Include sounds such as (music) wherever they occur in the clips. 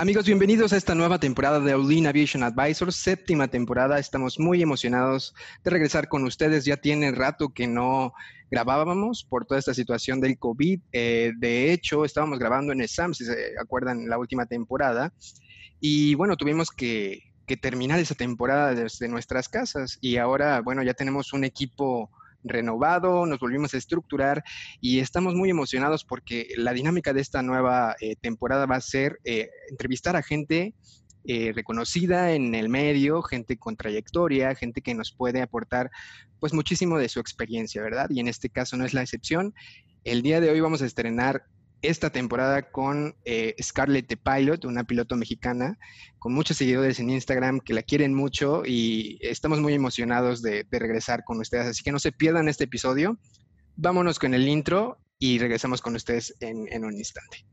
Amigos, bienvenidos a esta nueva temporada de Aulin Aviation Advisors, séptima temporada. Estamos muy emocionados de regresar con ustedes. Ya tiene rato que no grabábamos por toda esta situación del COVID. Eh, de hecho, estábamos grabando en el si se acuerdan, la última temporada. Y bueno, tuvimos que, que terminar esa temporada desde nuestras casas. Y ahora, bueno, ya tenemos un equipo renovado, nos volvimos a estructurar y estamos muy emocionados porque la dinámica de esta nueva eh, temporada va a ser eh, entrevistar a gente eh, reconocida en el medio, gente con trayectoria, gente que nos puede aportar pues muchísimo de su experiencia, ¿verdad? Y en este caso no es la excepción. El día de hoy vamos a estrenar esta temporada con eh, Scarlett the Pilot, una piloto mexicana con muchos seguidores en Instagram que la quieren mucho y estamos muy emocionados de, regresar con ustedes. Así que no se pierdan este episodio. Vámonos con el intro y regresamos con ustedes en un instante.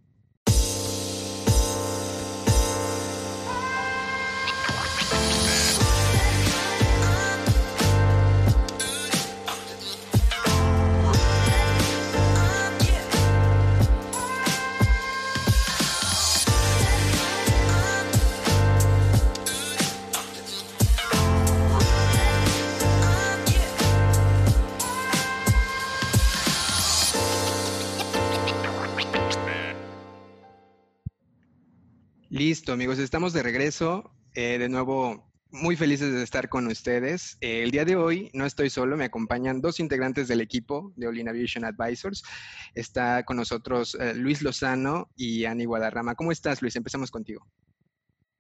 Listo, amigos, estamos de regreso. Eh, de nuevo, muy felices de estar con ustedes. Eh, el día de hoy no estoy solo, me acompañan dos integrantes del equipo de Olin Aviation Advisors. Está con nosotros eh, Luis Lozano y Ani Guadarrama. ¿Cómo estás, Luis? Empezamos contigo.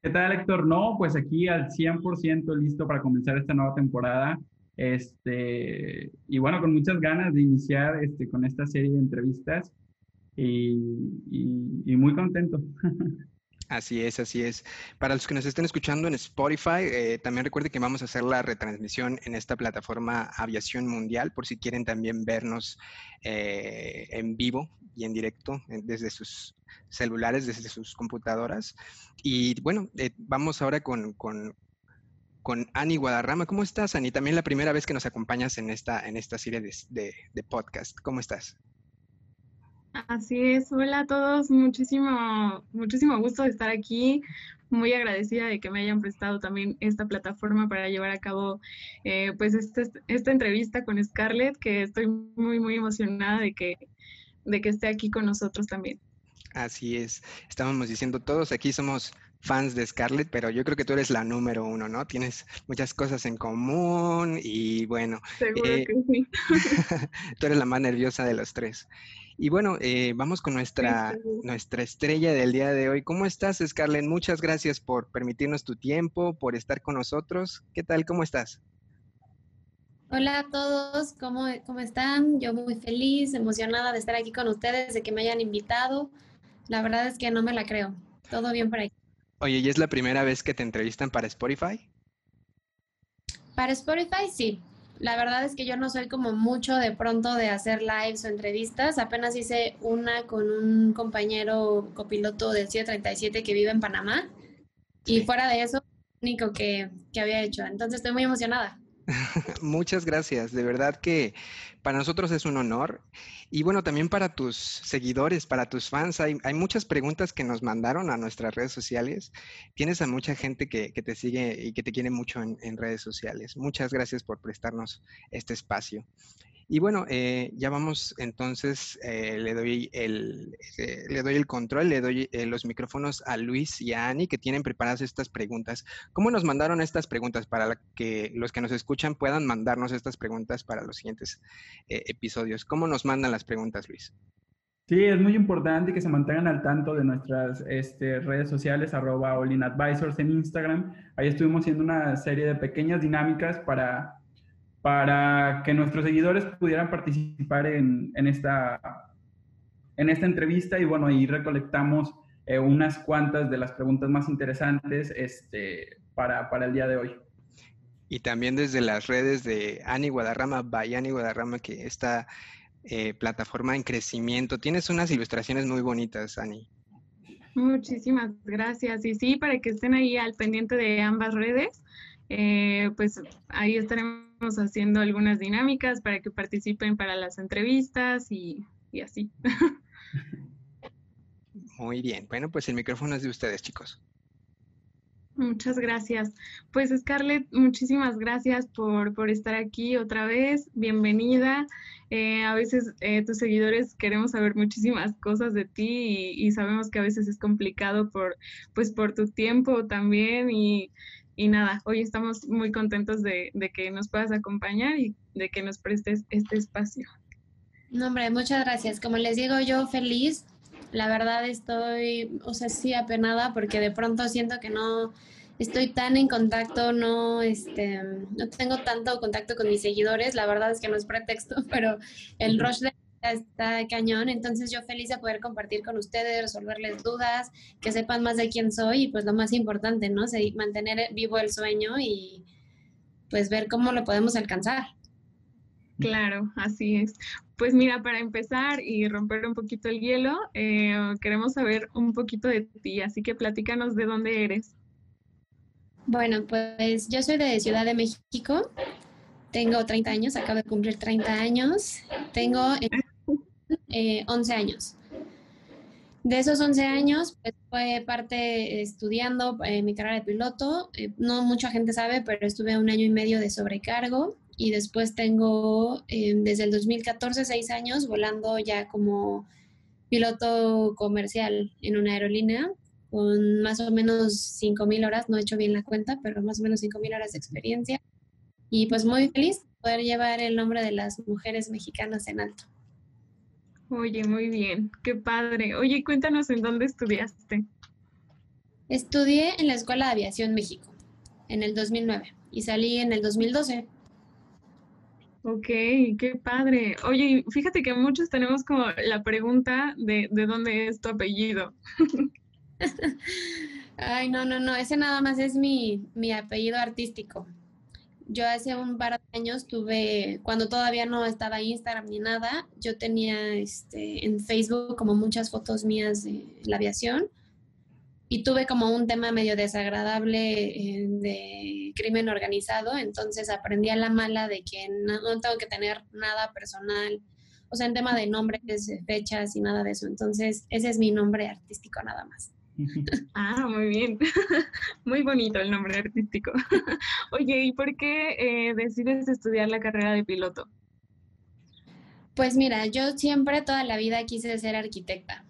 ¿Qué tal, Héctor? No, pues aquí al 100% listo para comenzar esta nueva temporada. Este, y bueno, con muchas ganas de iniciar este, con esta serie de entrevistas y, y muy contento. (laughs) Así es, así es. Para los que nos estén escuchando en Spotify, eh, también recuerden que vamos a hacer la retransmisión en esta plataforma Aviación Mundial, por si quieren también vernos eh, en vivo y en directo desde sus celulares, desde sus computadoras. Y bueno, eh, vamos ahora con, con, con, Ani Guadarrama. ¿Cómo estás, Ani? También la primera vez que nos acompañas en esta, en esta serie de, de podcast. ¿Cómo estás? Así es, hola a todos, muchísimo, muchísimo gusto de estar aquí, muy agradecida de que me hayan prestado también esta plataforma para llevar a cabo eh, pues este, esta entrevista con Scarlett, que estoy muy, muy emocionada de que, de que esté aquí con nosotros también. Así es, estábamos diciendo todos, aquí somos fans de Scarlett, pero yo creo que tú eres la número uno, ¿no? Tienes muchas cosas en común y bueno. Seguro eh, que sí. (laughs) tú eres la más nerviosa de los tres. Y bueno, eh, vamos con nuestra, nuestra estrella del día de hoy. ¿Cómo estás, Scarlett? Muchas gracias por permitirnos tu tiempo, por estar con nosotros. ¿Qué tal? ¿Cómo estás? Hola a todos, ¿cómo, cómo están? Yo muy feliz, emocionada de estar aquí con ustedes, de que me hayan invitado. La verdad es que no me la creo. Todo bien por ahí. Oye, ¿y es la primera vez que te entrevistan para Spotify? Para Spotify, sí. La verdad es que yo no soy como mucho de pronto de hacer lives o entrevistas. Apenas hice una con un compañero copiloto del 137 que vive en Panamá. Y fuera de eso, único que, que había hecho. Entonces estoy muy emocionada. (laughs) Muchas gracias, de verdad que para nosotros es un honor. Y bueno, también para tus seguidores, para tus fans, hay, muchas preguntas que nos mandaron a nuestras redes sociales. Tienes a mucha gente que, te sigue y que te quiere mucho en redes sociales. Muchas gracias por prestarnos este espacio. Y bueno, eh, ya vamos entonces, eh, le, doy el, eh, le doy el control, le doy los micrófonos a Luis y a Ani que tienen preparadas estas preguntas. ¿Cómo nos mandaron estas preguntas para que los que nos escuchan puedan mandarnos estas preguntas para los siguientes episodios? ¿Cómo nos mandan las preguntas, Luis? Sí, es muy importante que se mantengan al tanto de nuestras este, redes sociales, arroba Advisors en Instagram. Ahí estuvimos haciendo una serie de pequeñas dinámicas para para que nuestros seguidores pudieran participar en, esta, en esta entrevista y bueno, ahí recolectamos eh, unas cuantas de las preguntas más interesantes este, para, para el día de hoy. Y también desde las redes de Ani Guadarrama, Bayani Guadarrama, que esta eh, plataforma en crecimiento. Tienes unas ilustraciones muy bonitas, Ani. Muchísimas gracias. Y sí, para que estén ahí al pendiente de ambas redes, eh, pues ahí estaremos haciendo algunas dinámicas para que participen para las entrevistas y, así. (laughs) Muy bien. Bueno, pues el micrófono es de ustedes, chicos. Muchas gracias. Pues Scarlett, muchísimas gracias por, por estar aquí otra vez. Bienvenida. Eh, a veces eh, tus seguidores queremos saber muchísimas cosas de ti y, sabemos que a veces es complicado por, pues, por tu tiempo también y, y nada, hoy estamos muy contentos de, de, que nos puedas acompañar y de que nos prestes este espacio. No, hombre, muchas gracias. Como les digo, yo feliz la verdad estoy, o sea, sí apenada porque de pronto siento que no estoy tan en contacto, no, este, no tengo tanto contacto con mis seguidores, la verdad es que no es pretexto, (laughs) pero el rush de está cañón, entonces yo feliz de poder compartir con ustedes, resolverles dudas, que sepan más de quién soy y pues lo más importante, ¿no? mantener vivo el sueño y pues ver cómo lo podemos alcanzar. Claro, así es. Pues mira, para empezar y romper un poquito el hielo, eh, queremos saber un poquito de ti, así que platícanos de dónde eres. Bueno, pues yo soy de Ciudad de México, tengo 30 años, acabo de cumplir 30 años, tengo 11 eh, años. De esos 11 años, pues fue parte estudiando eh, mi carrera de piloto. no mucha gente sabe, pero estuve un año y medio de sobrecargo y después tengo eh, desde el 2014 seis años volando ya como piloto comercial en una aerolínea con más o menos 5.000 horas, no he hecho bien la cuenta, pero más o menos 5.000 horas de experiencia. Y pues muy feliz de poder llevar el nombre de las mujeres mexicanas en alto. Oye, muy bien, qué padre. Oye, cuéntanos en dónde estudiaste. Estudié en la Escuela de Aviación México en el 2009 y salí en el 2012. Ok, qué padre. Oye, fíjate que muchos tenemos como la pregunta de, de dónde es tu apellido. (laughs) Ay, no, no, no, ese nada más es mi, mi apellido artístico. Yo hace un par de años tuve, cuando todavía no estaba Instagram ni nada, yo tenía este, en Facebook como muchas fotos mías de la aviación y tuve como un tema medio desagradable eh, de crimen organizado, entonces aprendí a la mala de que no, tengo que tener nada personal, o sea, en tema de nombres, fechas y nada de eso. Entonces, ese es mi nombre artístico nada más. (laughs) Ah, muy bien. (laughs) Muy bonito el nombre artístico. (laughs) Oye, ¿y por qué eh, decides estudiar la carrera de piloto? Pues mira, yo siempre toda la vida quise ser arquitecta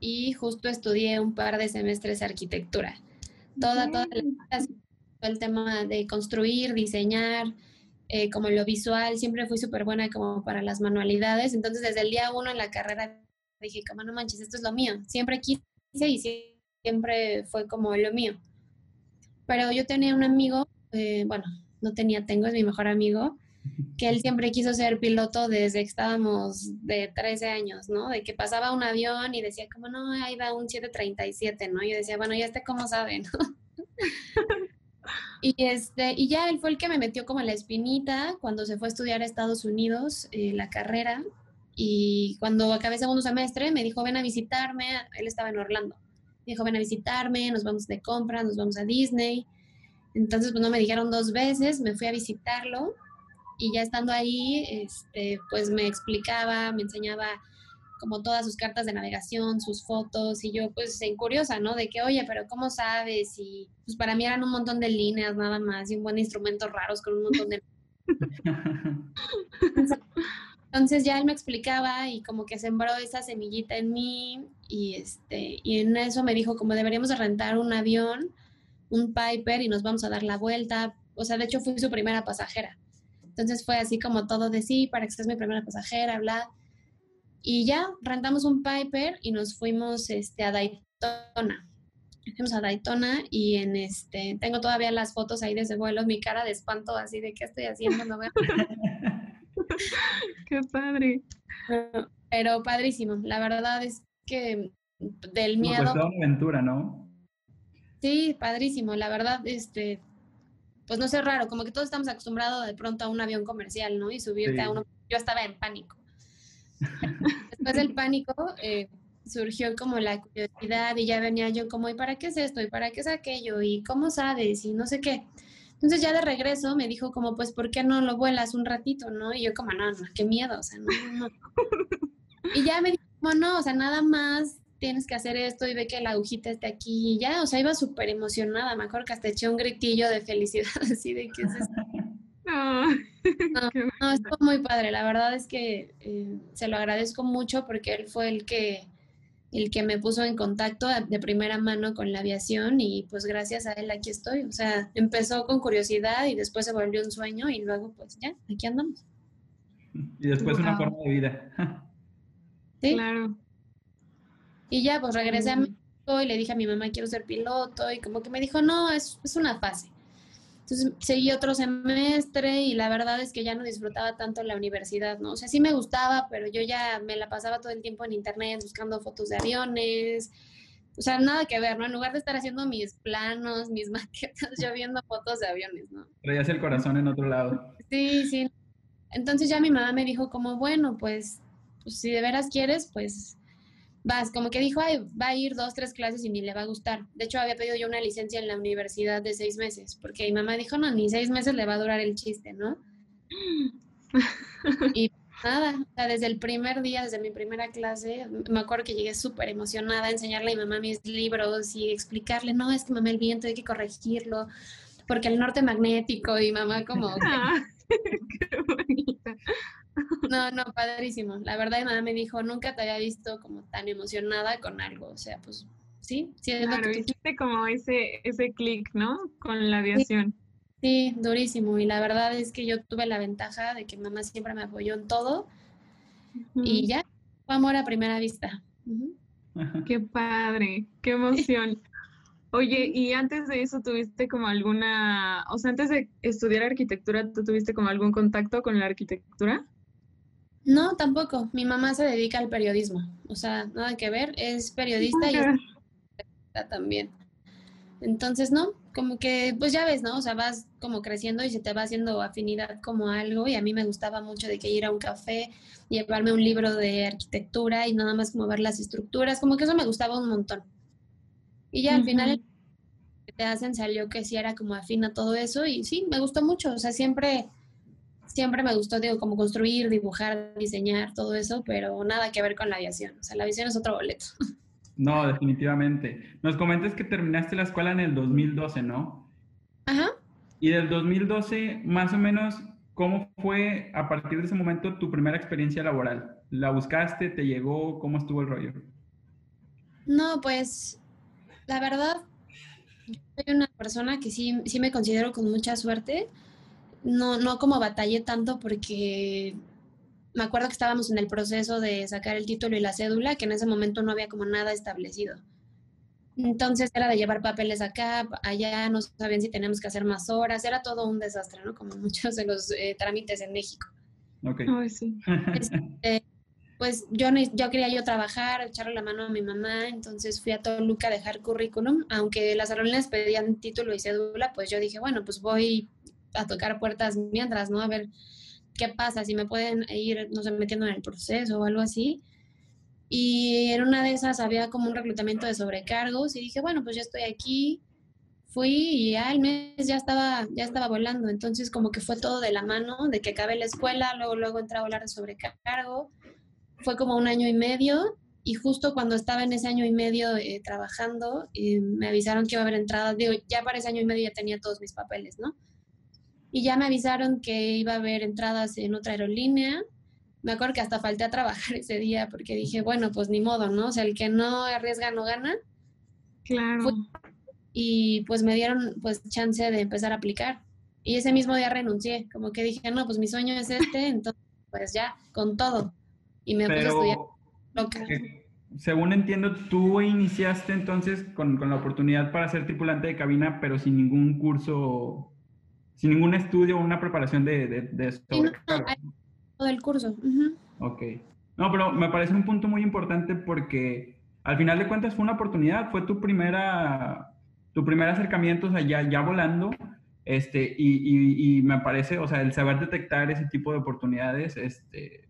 y justo estudié un par de semestres arquitectura. Toda, toda la, el tema de construir, diseñar, eh, como lo visual, siempre fui súper buena como para las manualidades. Entonces, desde el día uno en la carrera dije, como no manches, esto es lo mío. Siempre quise y siempre fue como lo mío. Pero yo tenía un amigo, eh, bueno, no tenía, tengo, es mi mejor amigo, que él siempre quiso ser piloto desde que estábamos de 13 años, ¿no? De que pasaba un avión y decía, como no, ahí va un 737, ¿no? Yo decía, bueno, ya este cómo sabe, ¿no? (laughs) y, este, y ya él fue el que me metió como la espinita cuando se fue a estudiar a Estados Unidos eh, la carrera. Y cuando acabé segundo semestre, me dijo, ven a visitarme. Él estaba en Orlando. Dijo, ven a visitarme, nos vamos de compra, nos vamos a Disney. Entonces, pues no me dijeron dos veces, me fui a visitarlo y ya estando ahí, este, pues me explicaba, me enseñaba como todas sus cartas de navegación, sus fotos, y yo pues en curiosa, ¿no? De que, oye, pero ¿cómo sabes? Y pues para mí eran un montón de líneas nada más y un buen de instrumentos raros con un montón de... (laughs) Entonces ya él me explicaba y como que sembró esa semillita en mí y, este, y en eso me dijo como deberíamos de rentar un avión, un Piper y nos vamos a dar la vuelta. O sea, de hecho fui su primera pasajera. Entonces fue así como todo de sí, para que seas mi primera pasajera, bla. Y ya rentamos un Piper y nos fuimos este, a Daytona. Fuimos a Daytona y en este, tengo todavía las fotos ahí desde vuelo, mi cara de espanto así de qué estoy haciendo, no veo. (laughs) (laughs) qué padre. Pero, padrísimo, la verdad es que del miedo. Pues una aventura, ¿no? Sí, padrísimo, la verdad, este, pues no sé, raro, como que todos estamos acostumbrados de pronto a un avión comercial, ¿no? Y subirte a uno. Yo estaba en pánico. (laughs) Después del pánico eh, surgió como la curiosidad y ya venía yo como, ¿y para qué es esto? ¿Y para qué es aquello? ¿Y cómo sabes? Y no sé qué. Entonces ya de regreso me dijo como, pues, ¿por qué no lo vuelas un ratito, no? Y yo como, no, no, qué miedo, o sea, no, no. (laughs) Y ya me dijo, como, no, o sea, nada más tienes que hacer esto y ve que la agujita está aquí y ya, o sea, iba súper emocionada, me acuerdo que hasta eché un gritillo de felicidad, (laughs) así de que es (laughs) No, no, estuvo muy padre, la verdad es que eh, se lo agradezco mucho porque él fue el que el que me puso en contacto de primera mano con la aviación y pues gracias a él aquí estoy. O sea, empezó con curiosidad y después se volvió un sueño y luego pues ya, aquí andamos. Y después una forma de vida. Sí. Claro. Y ya pues regresé a México y le dije a mi mamá quiero ser piloto y como que me dijo no, es, es una fase. Entonces seguí otro semestre y la verdad es que ya no disfrutaba tanto la universidad, ¿no? O sea, sí me gustaba, pero yo ya me la pasaba todo el tiempo en internet buscando fotos de aviones. O sea, nada que ver, ¿no? En lugar de estar haciendo mis planos, mis (laughs) maquetas, yo viendo fotos de aviones, ¿no? Traías el corazón en otro lado. Sí, sí. Entonces ya mi mamá me dijo como, bueno, pues, pues si de veras quieres, pues vas, como que dijo, ay, va a ir dos, tres clases y ni le va a gustar. De hecho, había pedido yo una licencia en la universidad de seis meses, porque mi mamá dijo, no, ni seis meses le va a durar el chiste, ¿no? (gasps) y nada, o sea, desde el primer día, desde mi primera clase, me acuerdo que llegué súper emocionada a enseñarle a mi mamá mis libros y explicarle, no, es que mamá el viento hay que corregirlo, porque el norte magnético y mamá como... (laughs) Qué bonita. No, no, padrísimo. La verdad, mi mamá me dijo, nunca te había visto como tan emocionada con algo. O sea, pues sí, sí. Es claro, lo que hiciste como ese, ese clic, ¿no? Con la aviación. Sí, durísimo. Y la verdad es que yo tuve la ventaja de que mamá siempre me apoyó en todo. Y ya, fue amor a primera vista. Qué padre, qué emoción. Oye, y antes de eso tuviste como alguna, o sea, antes de estudiar arquitectura, ¿tú tuviste como algún contacto con la arquitectura? No, tampoco. Mi mamá se dedica al periodismo. O sea, nada que ver. Es periodista y es también. Entonces, no, como que, pues ya ves, ¿no? O sea, vas como creciendo y se te va haciendo afinidad como algo. Y a mí me gustaba mucho de que ir a un café, llevarme un libro de arquitectura y nada más como ver las estructuras. Como que eso me gustaba un montón. Y ya al final que te hacen salió que sí era como afín a todo eso. Y sí, me gustó mucho. O sea, siempre siempre me gustó, digo, como construir, dibujar, diseñar, todo eso, pero nada que ver con la aviación. O sea, la aviación es otro boleto. (laughs) No, definitivamente. Nos comentas que terminaste la escuela en el 2012, ¿no? Ajá. Y del 2012, más o menos, ¿cómo fue a partir de ese momento tu primera experiencia laboral? ¿La buscaste? ¿Te llegó? ¿Cómo estuvo el rollo? No, pues, la verdad, soy una persona que sí, sí me considero con mucha suerte no, no como batallé tanto porque me acuerdo que estábamos en el proceso de sacar el título y la cédula, que en ese momento no había como nada establecido. Entonces era de llevar papeles acá, allá, no sabían si teníamos que hacer más horas, era todo un desastre, ¿no? Como (laughs) muchos de los eh, trámites en México. Ok. sí. Este, pues yo, yo quería yo trabajar, echarle la mano a mi mamá, entonces fui a Toluca a dejar currículum, aunque las aerolíneas pedían título y cédula, pues yo dije, bueno, pues voy a tocar puertas mientras, ¿no? A ver qué pasa, si me pueden ir, no sé, metiendo en el proceso o algo así. Y en una de esas había como un reclutamiento de sobrecargos y dije, bueno, pues ya estoy aquí. Fui y al mes ya estaba, ya estaba volando. Entonces como que fue todo de la mano, de que acabé la escuela, luego, luego entré a volar de sobrecargo. Fue como un año y medio y justo cuando estaba en ese año y medio eh, trabajando, eh, me avisaron que iba a haber entradas. Digo, ya para ese año y medio ya tenía todos mis papeles, ¿no? Y ya me avisaron que iba a haber entradas en otra aerolínea. Me acuerdo que hasta falté a trabajar (laughs) ese día porque dije, bueno, pues ni modo, ¿no? O sea, el que no arriesga no gana. Claro. y pues me dieron pues chance de empezar a aplicar. Y ese mismo día renuncié, como que dije, no, pues mi sueño es este, (laughs) entonces pues ya, con todo. Y me puse a estudiar loca. según entiendo, tú iniciaste entonces con, con la oportunidad para ser tripulante de cabina, pero sin ningún curso sin ningún estudio o una preparación de, de, de sí, no, todo el curso. Ok. No, pero me parece un punto muy importante porque al final de cuentas fue una oportunidad, fue tu primera, tu primer acercamiento, o sea, ya, ya volando, este, y, y, me parece, o sea, el saber detectar ese tipo de oportunidades, este,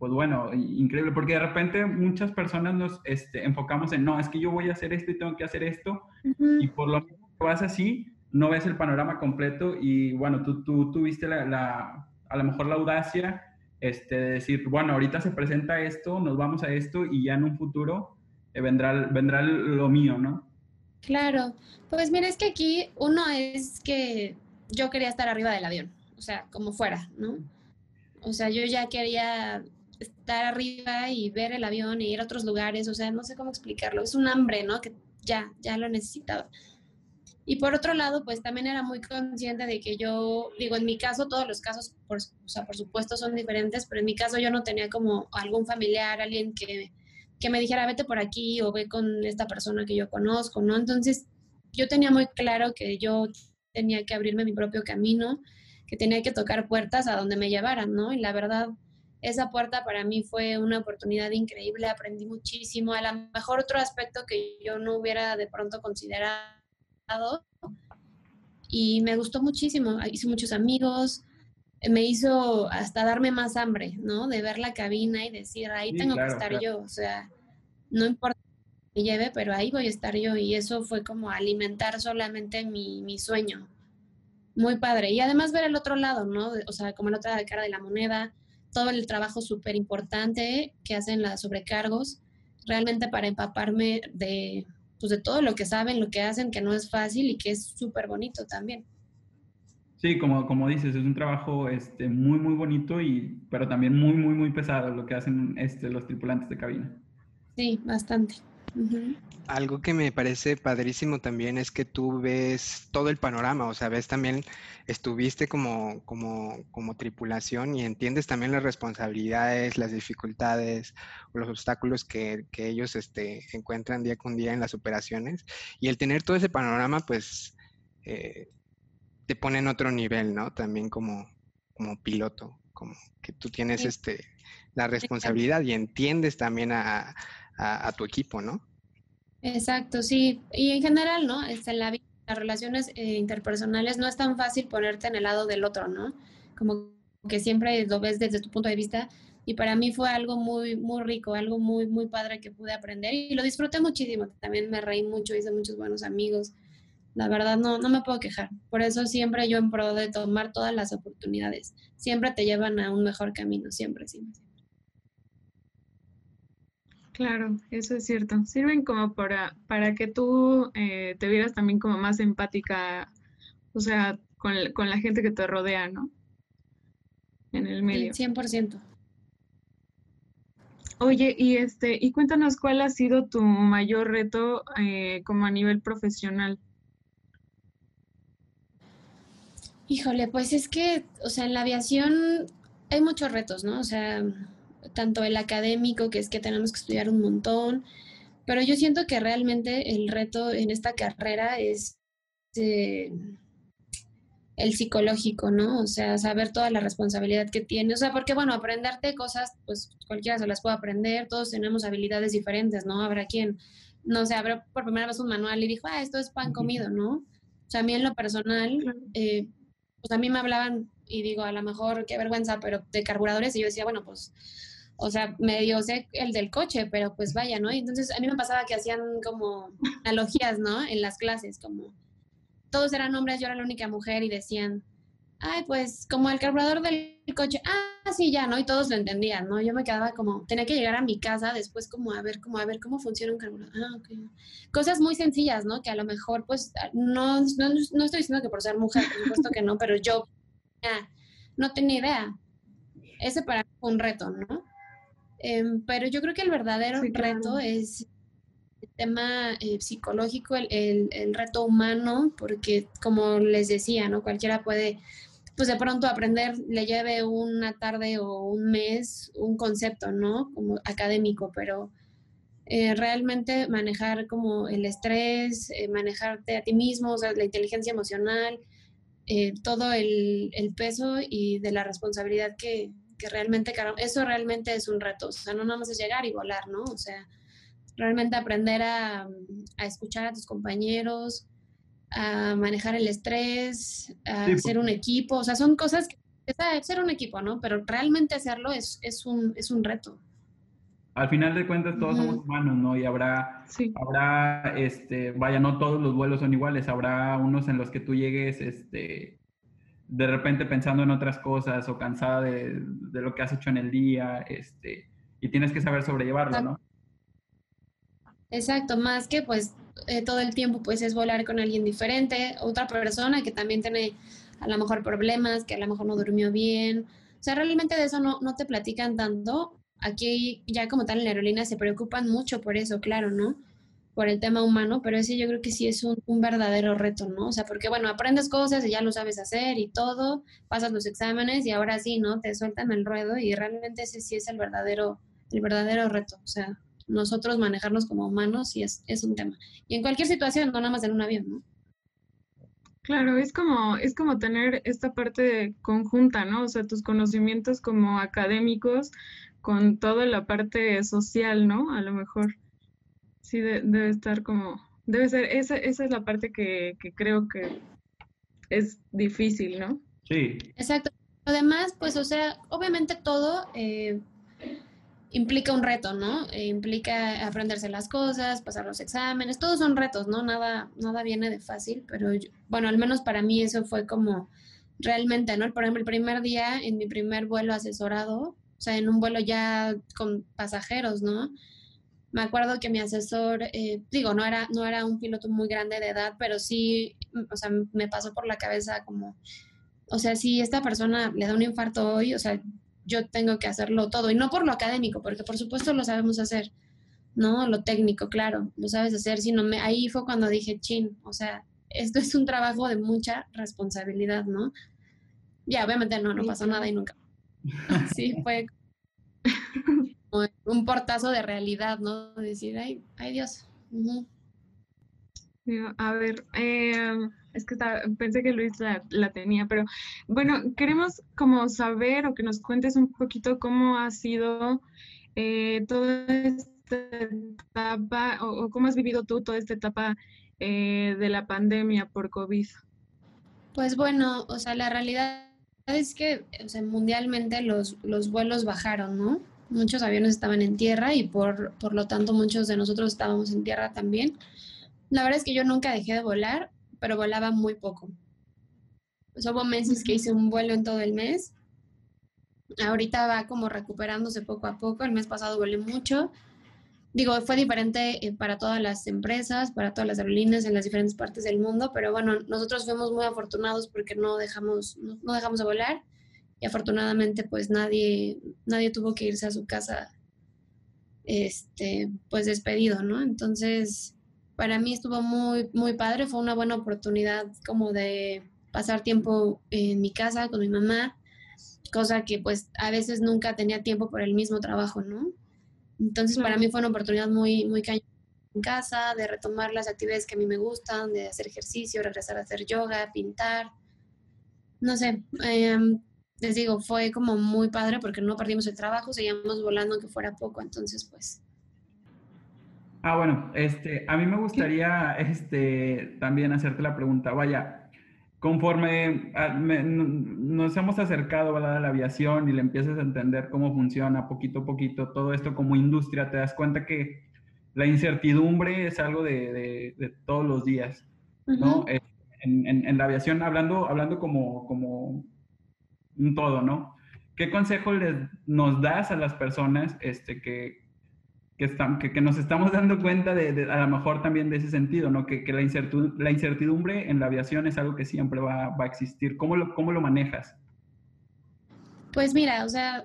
pues bueno, increíble, porque de repente muchas personas nos este, enfocamos en, no, es que yo voy a hacer esto y tengo que hacer esto, y por lo menos vas así, no ves el panorama completo y bueno, tú, tú tuviste la, a lo mejor la audacia este, de decir, bueno, ahorita se presenta esto, nos vamos a esto y ya en un futuro eh, vendrá, vendrá lo mío, ¿no? Claro, pues mira, es que aquí uno es que yo quería estar arriba del avión, o sea, como fuera, ¿no? O sea, yo ya quería estar arriba y ver el avión y ir a otros lugares, o sea, no sé cómo explicarlo, es un hambre, ¿no? Que ya, ya lo necesitaba. Y por otro lado, pues también era muy consciente de que yo, digo, en mi caso, todos los casos, por, o sea, por supuesto son diferentes, pero en mi caso yo no tenía como algún familiar, alguien que, que me dijera, vete por aquí o ve con esta persona que yo conozco, ¿no? Entonces, yo tenía muy claro que yo tenía que abrirme mi propio camino, que tenía que tocar puertas a donde me llevaran, ¿no? Y la verdad, esa puerta para mí fue una oportunidad increíble, aprendí muchísimo, a lo mejor otro aspecto que yo no hubiera de pronto considerado y me gustó muchísimo, hice muchos amigos, me hizo hasta darme más hambre, ¿no? De ver la cabina y decir, ahí tengo que estar yo, o sea, no importa que me lleve, pero ahí voy a estar yo y eso fue como alimentar solamente mi, mi sueño. Muy padre. Y además ver el otro lado, ¿no? O sea, como la otra cara de la moneda, todo el trabajo súper importante que hacen las sobrecargos, realmente para empaparme de, pues de todo lo que saben, lo que hacen, que no es fácil y que es súper bonito también. Sí, como, como dices, es un trabajo este, muy, muy bonito, y, pero también muy, muy, muy pesado lo que hacen este, los tripulantes de cabina. Sí, bastante. Algo que me parece padrísimo también es que tú ves todo el panorama, o sea, ves también, estuviste como, como, como tripulación y entiendes también las responsabilidades, las dificultades o los obstáculos que, que ellos este, encuentran día con día en las operaciones. Y el tener todo ese panorama, pues, eh, te pone en otro nivel, ¿no? También como, como piloto, como que tú tienes este, la responsabilidad y entiendes también a, a, tu equipo, ¿no? Exacto, sí. Y en general, ¿no? Este, la vida, las relaciones eh, interpersonales no es tan fácil ponerte en el lado del otro, ¿no? Como que siempre lo ves desde tu punto de vista. Y para mí fue algo muy, muy rico, algo muy, muy padre que pude aprender y lo disfruté muchísimo. También me reí mucho, hice muchos buenos amigos. La verdad, no, no me puedo quejar. Por eso siempre yo en pro de tomar todas las oportunidades. Siempre te llevan a un mejor camino, siempre, siempre. Claro, eso es cierto. Sirven como para, para que tú eh, te vieras también como más empática, o sea, con, con, la gente que te rodea, ¿no? En el medio. Sí, 100%. Oye, y este, y cuéntanos cuál ha sido tu mayor reto eh, como a nivel profesional. Híjole, pues es que, o sea, en la aviación hay muchos retos, ¿no? O sea, tanto el académico, que es que tenemos que estudiar un montón, pero yo siento que realmente el reto en esta carrera es eh, el psicológico, ¿no? O sea, saber toda la responsabilidad que tiene. O sea, porque bueno, aprenderte cosas, pues cualquiera se las puede aprender, todos tenemos habilidades diferentes, ¿no? Habrá quien, no sé, habrá por primera vez un manual y dijo, ah, esto es pan comido, ¿no? O sea, a mí en lo personal, eh, pues a mí me hablaban y digo, a lo mejor qué vergüenza, pero de carburadores y yo decía, bueno, pues o sea, medio sé el del coche, pero pues vaya, ¿no? Y entonces a mí me pasaba que hacían como analogías, ¿no? En las clases, como todos eran hombres, yo era la única mujer y decían, ay, pues como el carburador del coche, ah, sí, ya, ¿no? Y todos lo entendían, ¿no? Yo me quedaba como, tenía que llegar a mi casa después como a ver, como a ver cómo funciona un carburador. Ah, ok. Cosas muy sencillas, ¿no? Que a lo mejor, pues, no, no, no estoy diciendo que por ser mujer, por supuesto que no, pero yo no tenía idea. Ese para mí fue un reto, ¿no? Em, pero yo creo que el verdadero reto es el tema eh, psicológico, el, el, reto humano, porque como les decía, ¿no? Cualquiera puede, pues de pronto aprender, le lleve una tarde o un mes un concepto, ¿no? Como académico, pero eh, realmente manejar como el estrés, eh, manejarte a ti mismo, o sea, la inteligencia emocional, todo el, el peso y de la responsabilidad que, que realmente, eso realmente es un reto, o sea, no nada más es llegar y volar, ¿no? O sea, realmente aprender a, escuchar a tus compañeros, a manejar el estrés, a ser un equipo, o sea, son cosas que ser un equipo, ¿no? Pero realmente hacerlo es, es, un, es un reto. Al final de cuentas todos somos humanos, ¿no? Y habrá, habrá, este, vaya, no todos los vuelos son iguales, habrá unos en los que tú llegues, este, de repente pensando en otras cosas o cansada de, lo que has hecho en el día, este, y tienes que saber sobrellevarlo, ¿no? Exacto, más que pues eh, todo el tiempo pues es volar con alguien diferente, otra persona que también tiene a lo mejor problemas, que a lo mejor no durmió bien. O sea, realmente de eso no, no te platican tanto. Aquí ya como tal en la aerolínea se preocupan mucho por eso, claro, ¿no? Por el tema humano, pero ese yo creo que sí es un, verdadero reto, ¿no? O sea, porque bueno, aprendes cosas y ya lo sabes hacer y todo, pasas los exámenes y ahora sí, ¿no? Te sueltan el ruedo y realmente ese sí es el verdadero, el verdadero reto. O sea, nosotros manejarnos como humanos sí es, es un tema. Y en cualquier situación, no nada más en un avión, ¿no? Claro, es como, es como tener esta parte conjunta, ¿no? O sea, tus conocimientos como académicos con toda la parte social, ¿no? A lo mejor. Sí, debe estar como, debe ser, esa, esa es la parte que, que creo que es difícil, ¿no? Sí. Exacto. Además, pues, o sea, obviamente todo eh, implica un reto, ¿no? Eh, implica aprenderse las cosas, pasar los exámenes, todos son retos, ¿no? Nada, nada viene de fácil, pero bueno, al menos para mí eso fue como realmente, ¿no? Por ejemplo, el primer día en mi primer vuelo asesorado, o sea, en un vuelo ya con pasajeros, ¿no? Me acuerdo que mi asesor, eh, digo, no era, no era un piloto muy grande de edad, pero sí, o sea, me pasó por la cabeza como, o sea, si esta persona le da un infarto hoy, o sea, yo tengo que hacerlo todo. Y no por lo académico, porque por supuesto lo sabemos hacer, ¿no? Lo técnico, claro, lo sabes hacer, sino me, ahí fue cuando dije, chin, o sea, esto es un trabajo de mucha responsabilidad, ¿no? Ya, obviamente no, no pasó nada y nunca. (laughs) Sí, fue (laughs) un portazo de realidad, ¿no? Decir, ay, ay Dios. A ver, eh, es que pensé que Luis la, tenía, pero bueno, queremos como saber o que nos cuentes un poquito cómo ha sido eh, toda esta etapa o, cómo has vivido tú toda esta etapa eh, de la pandemia por COVID. Pues bueno, o sea, la realidad es que o sea, mundialmente los, los vuelos bajaron, ¿no? Muchos aviones estaban en tierra y por, por lo tanto muchos de nosotros estábamos en tierra también. La verdad es que yo nunca dejé de volar, pero volaba muy poco. Pues hubo meses que hice un vuelo en todo el mes. Ahorita va como recuperándose poco a poco. El mes pasado volé mucho. Digo, fue diferente eh, para todas las empresas, para todas las aerolíneas en las diferentes partes del mundo, pero bueno, nosotros fuimos muy afortunados porque no dejamos, no, dejamos de volar y afortunadamente pues nadie, nadie tuvo que irse a su casa este, pues despedido, ¿no? Entonces, para mí estuvo muy, muy padre, fue una buena oportunidad como de pasar tiempo en mi casa con mi mamá, cosa que pues a veces nunca tenía tiempo por el mismo trabajo, ¿no? Entonces para mí fue una oportunidad muy, muy cañona en casa, de retomar las actividades que a mí me gustan, de hacer ejercicio, regresar a hacer yoga, pintar, no sé, em, les digo, fue como muy padre porque no perdimos el trabajo, seguíamos volando aunque fuera poco, entonces pues. Ah, bueno, este, a mí me gustaría (laughs) este, también hacerte la pregunta, vaya, conforme nos hemos acercado a la aviación y le empiezas a entender cómo funciona poquito a poquito todo esto como industria, te das cuenta que la incertidumbre es algo de, todos los días, ¿no? en, la aviación, hablando, hablando como, como un todo, ¿no? ¿Qué consejo les, nos das a las personas este, que, que, que, nos estamos dando cuenta de, a lo mejor también de ese sentido, ¿no? Que, que la, incertidumbre, la, incertidumbre, en la aviación es algo que siempre va, va, a existir. ¿Cómo lo, ¿Cómo lo manejas? Pues mira, o sea,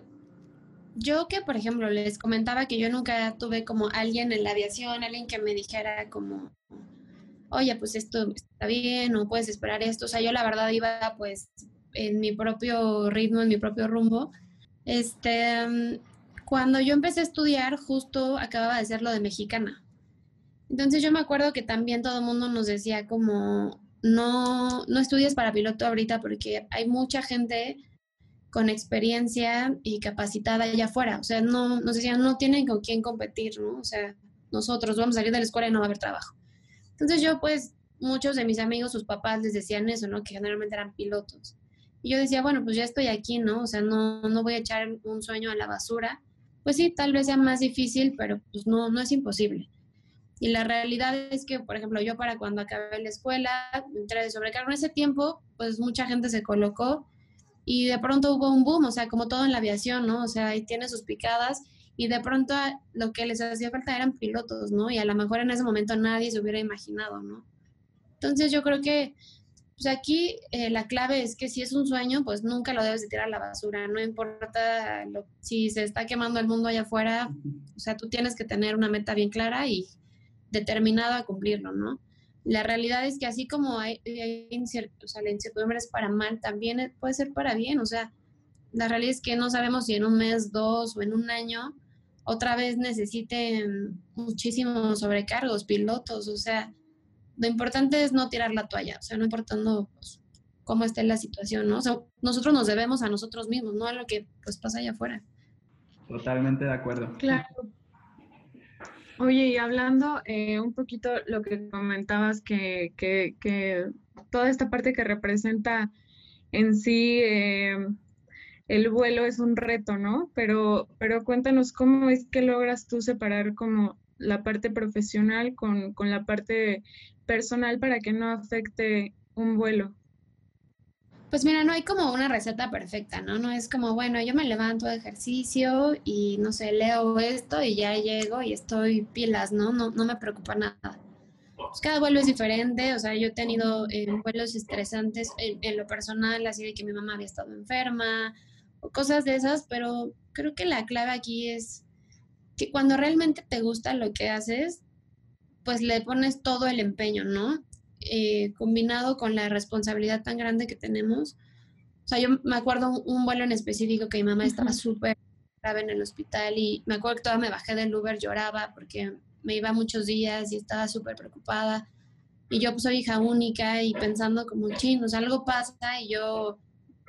yo que, por ejemplo, les comentaba que yo nunca tuve como alguien en la aviación, alguien que me dijera como, oye, pues esto está bien o puedes esperar esto. O sea, yo la verdad iba pues en mi propio ritmo, en mi propio rumbo. Este, cuando yo empecé a estudiar, justo acababa de ser lo de mexicana. Entonces yo me acuerdo que también todo el mundo nos decía como, no, no estudies para piloto ahorita porque hay mucha gente con experiencia y capacitada allá afuera. O sea, no, nos decían, no tienen con quién competir, ¿no? O sea, nosotros vamos a salir de la escuela y no va a haber trabajo. Entonces yo, pues, muchos de mis amigos, sus papás les decían eso, ¿no? Que generalmente eran pilotos. Y yo decía, bueno, pues ya estoy aquí, ¿no? O sea, no, no voy a echar un sueño a la basura pues sí, tal vez sea más difícil, pero pues no, no es imposible. Y la realidad es que, por ejemplo, yo para cuando acabé la escuela, entré de sobrecargo en ese tiempo, pues mucha gente se colocó y de pronto hubo un boom, o sea, como todo en la aviación, ¿no? O sea, ahí tiene sus picadas y de pronto lo que les hacía falta eran pilotos, ¿no? Y a lo mejor en ese momento nadie se hubiera imaginado, ¿no? Entonces yo creo que pues aquí eh, la clave es que si es un sueño, pues nunca lo debes de tirar a la basura, no importa lo, si se está quemando el mundo allá afuera, o sea, tú tienes que tener una meta bien clara y determinado a cumplirlo, ¿no? La realidad es que así como hay, hay o sea, la incertidumbre es para mal, también puede ser para bien, o sea, la realidad es que no sabemos si en un mes, dos o en un año otra vez necesiten muchísimos sobrecargos, pilotos, o sea, lo importante es no tirar la toalla, o sea, no importando pues, cómo esté la situación, ¿no? O sea, nosotros nos debemos a nosotros mismos, no a lo que pues pasa allá afuera. Totalmente de acuerdo. Claro. Oye, y hablando eh, un poquito lo que comentabas, que, que, que, toda esta parte que representa en sí eh, el vuelo es un reto, ¿no? Pero, pero cuéntanos cómo es que logras tú separar como la parte profesional con, con la parte personal para que no afecte un vuelo? Pues mira, no hay como una receta perfecta, ¿no? No es como, bueno, yo me levanto de ejercicio y no sé, leo esto y ya llego y estoy pilas, ¿no? No, no me preocupa nada. Pues cada vuelo es diferente, o sea, yo he tenido eh, vuelos estresantes en, en, lo personal, así de que mi mamá había estado enferma o cosas de esas, pero creo que la clave aquí es que cuando realmente te gusta lo que haces, pues le pones todo el empeño, ¿no? Eh, combinado con la responsabilidad tan grande que tenemos. O sea, yo me acuerdo un, vuelo en específico que mi mamá estaba súper grave en el hospital y me acuerdo que todavía me bajé del Uber, lloraba porque me iba muchos días y estaba súper preocupada. Y yo pues soy hija única y pensando como, ching, o sea, algo pasa y yo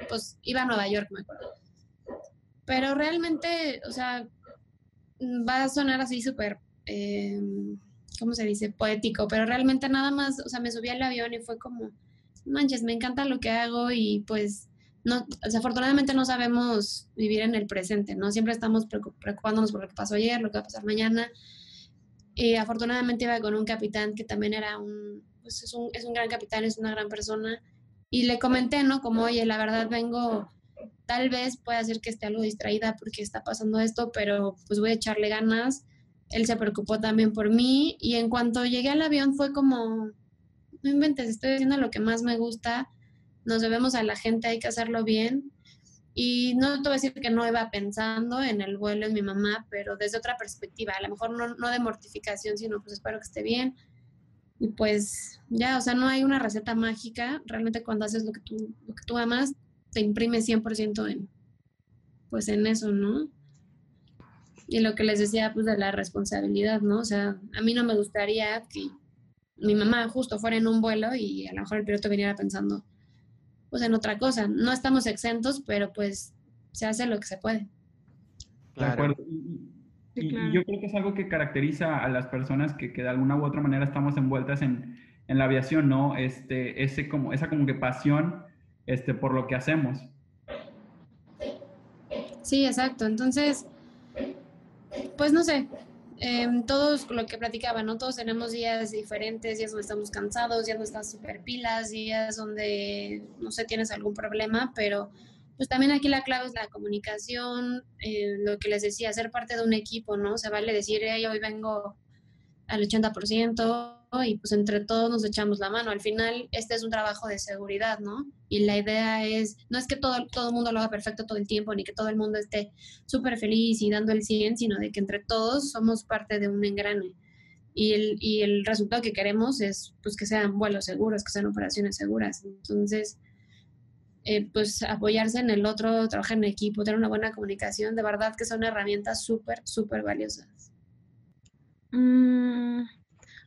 pues iba a Nueva York, me acuerdo. Pero realmente, o sea, va a sonar así súper... Eh, ¿cómo se dice? Poético, pero realmente nada más, o sea, me subí al avión y fue como, manches, me encanta lo que hago y pues no, desafortunadamente no sabemos vivir en el presente, ¿no? Siempre estamos preocupándonos por lo que pasó ayer, lo que va a pasar mañana. Y afortunadamente iba con un capitán que también era un, pues es un, es un gran capitán, es una gran persona. Y le comenté, ¿no? Como, oye, la verdad vengo, tal vez pueda ser que esté algo distraída porque está pasando esto, pero pues voy a echarle ganas él se preocupó también por mí y en cuanto llegué al avión fue como, no inventes, estoy haciendo lo que más me gusta, nos debemos a la gente, hay que hacerlo bien. Y no te voy a decir que no iba pensando en el vuelo en mi mamá, pero desde otra perspectiva, a lo mejor no, no de mortificación, sino pues espero que esté bien. Y pues ya, o sea, no hay una receta mágica, realmente cuando haces lo que tú, lo que tú amas, te imprime 100% en, pues en eso, ¿no? y lo que les decía, pues de la responsabilidad, ¿no? O sea, a mí no me gustaría que mi mamá justo fuera en un vuelo y a lo mejor el piloto viniera pensando, pues en otra cosa. No estamos exentos, pero pues se hace lo que se puede. Claro. Y, yo creo que es algo que caracteriza a las personas que, que de alguna u otra manera estamos envueltas en, en, la aviación, ¿no? Este, ese como, esa como que pasión este, por lo que hacemos. Sí, exacto. Entonces, pues no sé, em, todos lo que platicaba, ¿no? Todos tenemos días diferentes, días donde estamos cansados, días donde estás súper pilas, días donde, no sé, tienes algún problema, pero pues también aquí la clave es la comunicación, eh, lo que les decía, ser parte de un equipo, ¿no? Se vale decir, hey, hoy vengo al 80% y pues entre todos nos echamos la mano. Al final, este es un trabajo de seguridad, ¿no? Y la idea es, no es que todo, todo el mundo lo haga perfecto todo el tiempo, ni que todo el mundo esté súper feliz y dando el 100, sino de que entre todos somos parte de un engrane. Y el, y el resultado que queremos es pues que sean vuelos seguros, que sean operaciones seguras. Entonces, eh, pues apoyarse en el otro, trabajar en equipo, tener una buena comunicación, de verdad que son herramientas súper, súper valiosas. Mm,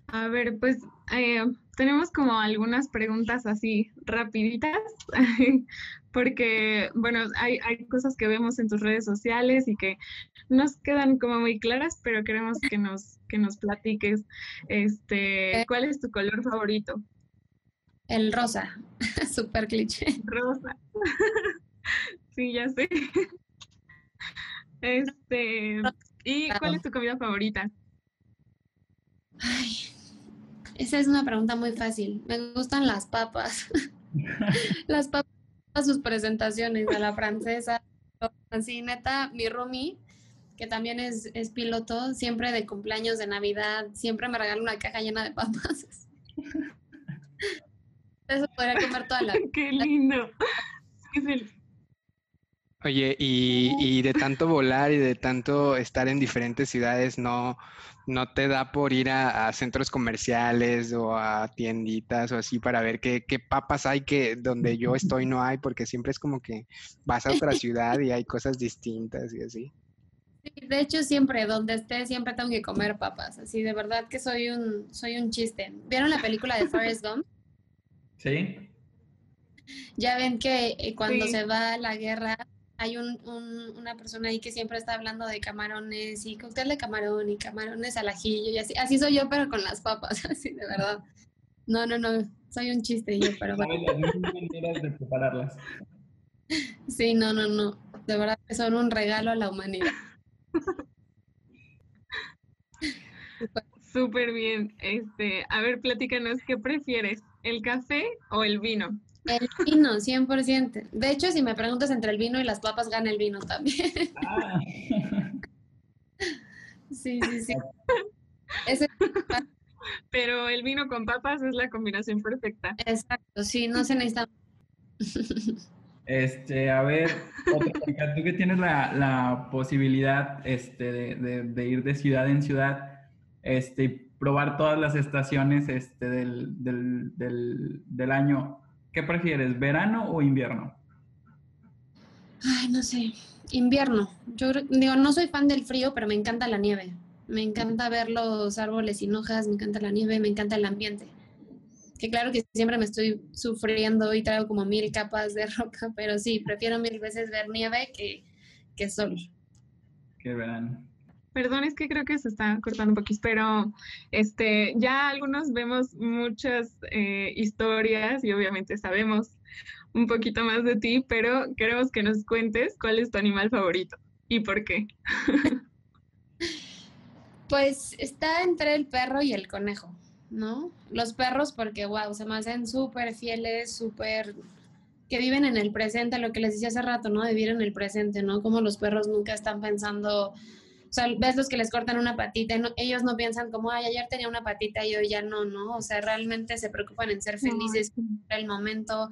a ver, pues eh, tenemos como algunas preguntas así rapiditas, (laughs) porque, bueno, hay, hay cosas que vemos en tus redes sociales y que nos quedan como muy claras, pero queremos que nos, que nos platiques. Este, ¿Cuál es tu color favorito? El rosa, (laughs) súper cliché. Rosa. (laughs) sí, ya sé. Este, ¿y cuál es tu comida favorita? Ay, esa es una pregunta muy fácil. Me gustan las papas. (laughs) las papas, sus presentaciones a la francesa. Así, neta, mi roomie que también es, es piloto, siempre de cumpleaños, de Navidad, siempre me regala una caja llena de papas. (laughs) Eso podría comer toda la (laughs) Qué lindo. Oye, y, y, de tanto volar y de tanto estar en diferentes ciudades, ¿no, no te da por ir a, centros comerciales o a tienditas o así para ver qué, qué, papas hay que donde yo estoy no hay? Porque siempre es como que vas a otra ciudad y hay cosas distintas y así. Sí, de hecho siempre, donde esté, siempre tengo que comer papas. Así, de verdad que soy un, soy un chiste. ¿Vieron la película de Forrest Gump? Sí. Ya ven que eh, cuando se va a la guerra hay un, una persona ahí que siempre está hablando de camarones y cóctel de camarón y camarones al ajillo y así. Así soy yo, pero con las papas, (laughs) así de verdad. No, no, no, soy un chiste yo, pero bueno. maneras de prepararlas. Sí, no, no, no. De verdad que son un regalo a la humanidad. Súper bien. Este, a ver, platícanos, ¿qué prefieres? ¿El café o el vino? El vino, 100%. De hecho, si me preguntas entre el vino y las papas, gana el vino también. Ah. Sí, sí, sí. Pero el vino con papas es la combinación perfecta. Exacto, sí, no se necesita. Este, a ver, tú que tienes la, posibilidad este, de, ir de ciudad en ciudad, este, probar todas las estaciones este, del, del, del año, ¿Qué prefieres, verano o invierno? Ay, no sé, invierno. Yo digo, no soy fan del frío, pero me encanta la nieve. Me encanta ver los árboles sin hojas, me encanta la nieve, me encanta el ambiente. Que claro que siempre me estoy sufriendo y traigo como mil capas de (laughs) roca, pero sí, prefiero mil veces ver nieve que, que sol. Qué verano. Perdón, es que creo que se está cortando un poquito, pero este, ya algunos vemos muchas eh, historias y obviamente sabemos un poquito más de ti, pero queremos que nos cuentes cuál es tu animal favorito y por qué. (laughs) Pues está entre el perro y el conejo, ¿no? Los perros porque, wow, se me hacen súper fieles, súper que viven en el presente, lo que les decía hace rato, ¿no? Vivir en el presente, ¿no? Como los perros nunca están pensando o sea, ves los que les cortan una patita, ellos no piensan como, ay, ayer tenía una patita y hoy ya no, ¿no? O sea, realmente se preocupan en ser felices en el momento,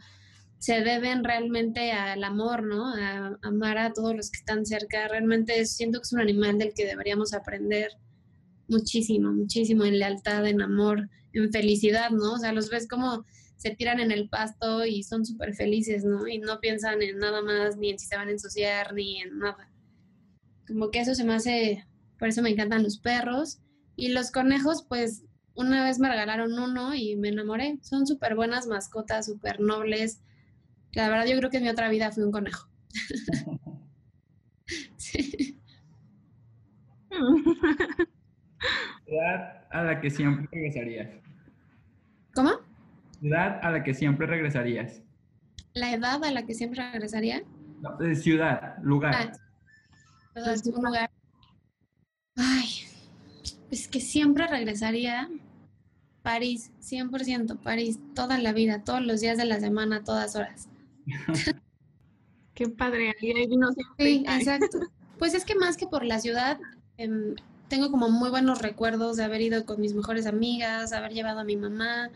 se deben realmente al amor, ¿no? A, amar a todos los que están cerca. Realmente siento que es un animal del que deberíamos aprender muchísimo, muchísimo en lealtad, en amor, en felicidad, ¿no? O sea, los ves como se tiran en el pasto y son súper felices, ¿no? Y no piensan en nada más, ni en si se van a ensuciar, ni en nada. Como que eso se me hace, por eso me encantan los perros. Y los conejos, pues una vez me regalaron uno y me enamoré. Son súper buenas mascotas, súper nobles. La verdad yo creo que en mi otra vida fui un conejo. (laughs) sí. Ciudad a la que siempre regresarías. ¿Cómo? Ciudad a la que siempre regresarías. ¿La edad a la que siempre regresaría? No, ciudad, lugar. Ah, es un lugar. Ay, es que siempre regresaría París, 100% París, toda la vida, todos los días de la semana, todas horas. (laughs) Qué padre, ahí Sí, exacto. Pues es que más que por la ciudad, em, tengo como muy buenos recuerdos de haber ido con mis mejores amigas, haber llevado a mi mamá.